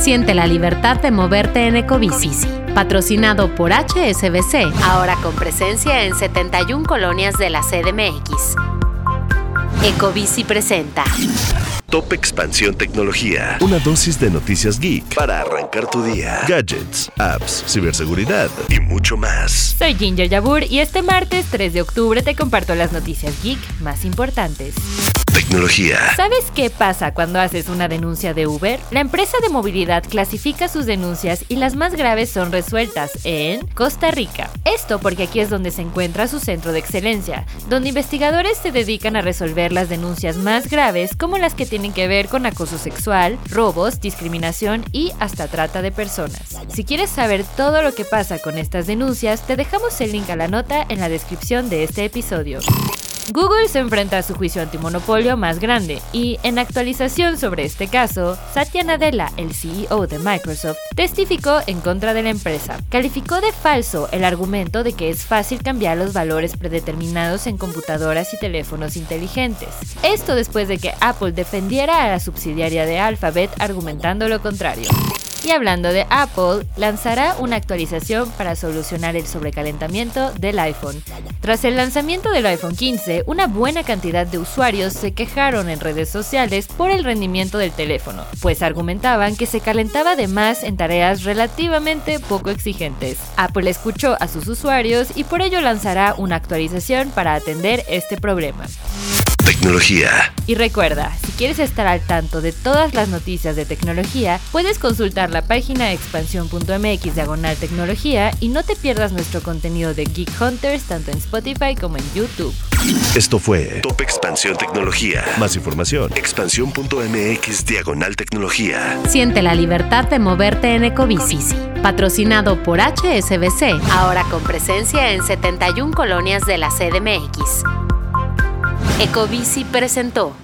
Siente la libertad de moverte en Ecobici. Patrocinado por HSBC, ahora con presencia en 71 colonias de la CDMX. Ecobici presenta. Top Expansión Tecnología. Una dosis de noticias geek para arrancar tu día. Gadgets, apps, ciberseguridad y mucho más. Soy Ginger Yabur y este martes 3 de octubre te comparto las noticias geek más importantes. Tecnología. ¿Sabes qué pasa cuando haces una denuncia de Uber? La empresa de movilidad clasifica sus denuncias y las más graves son resueltas en Costa Rica. Esto porque aquí es donde se encuentra su centro de excelencia, donde investigadores se dedican a resolver las denuncias más graves como las que tienen que ver con acoso sexual, robos, discriminación y hasta trata de personas. Si quieres saber todo lo que pasa con estas denuncias, te dejamos el link a la nota en la descripción de este episodio. Google se enfrenta a su juicio antimonopolio más grande y, en actualización sobre este caso, Satya Nadella, el CEO de Microsoft, testificó en contra de la empresa. Calificó de falso el argumento de que es fácil cambiar los valores predeterminados en computadoras y teléfonos inteligentes. Esto después de que Apple defendiera a la subsidiaria de Alphabet argumentando lo contrario. Y hablando de Apple, lanzará una actualización para solucionar el sobrecalentamiento del iPhone. Tras el lanzamiento del iPhone 15, una buena cantidad de usuarios se quejaron en redes sociales por el rendimiento del teléfono, pues argumentaban que se calentaba de más en tareas relativamente poco exigentes. Apple escuchó a sus usuarios y por ello lanzará una actualización para atender este problema. Tecnología. Y recuerda, si quieres estar al tanto de todas las noticias de tecnología, puedes consultar la página expansión.mx diagonal tecnología y no te pierdas nuestro contenido de Geek Hunters tanto en Spotify como en YouTube. Esto fue Top Expansión Tecnología. Más información. Expansión.mx diagonal tecnología. Siente la libertad de moverte en Ecobici. Patrocinado por HSBC, ahora con presencia en 71 colonias de la CDMX. Ecobici presentó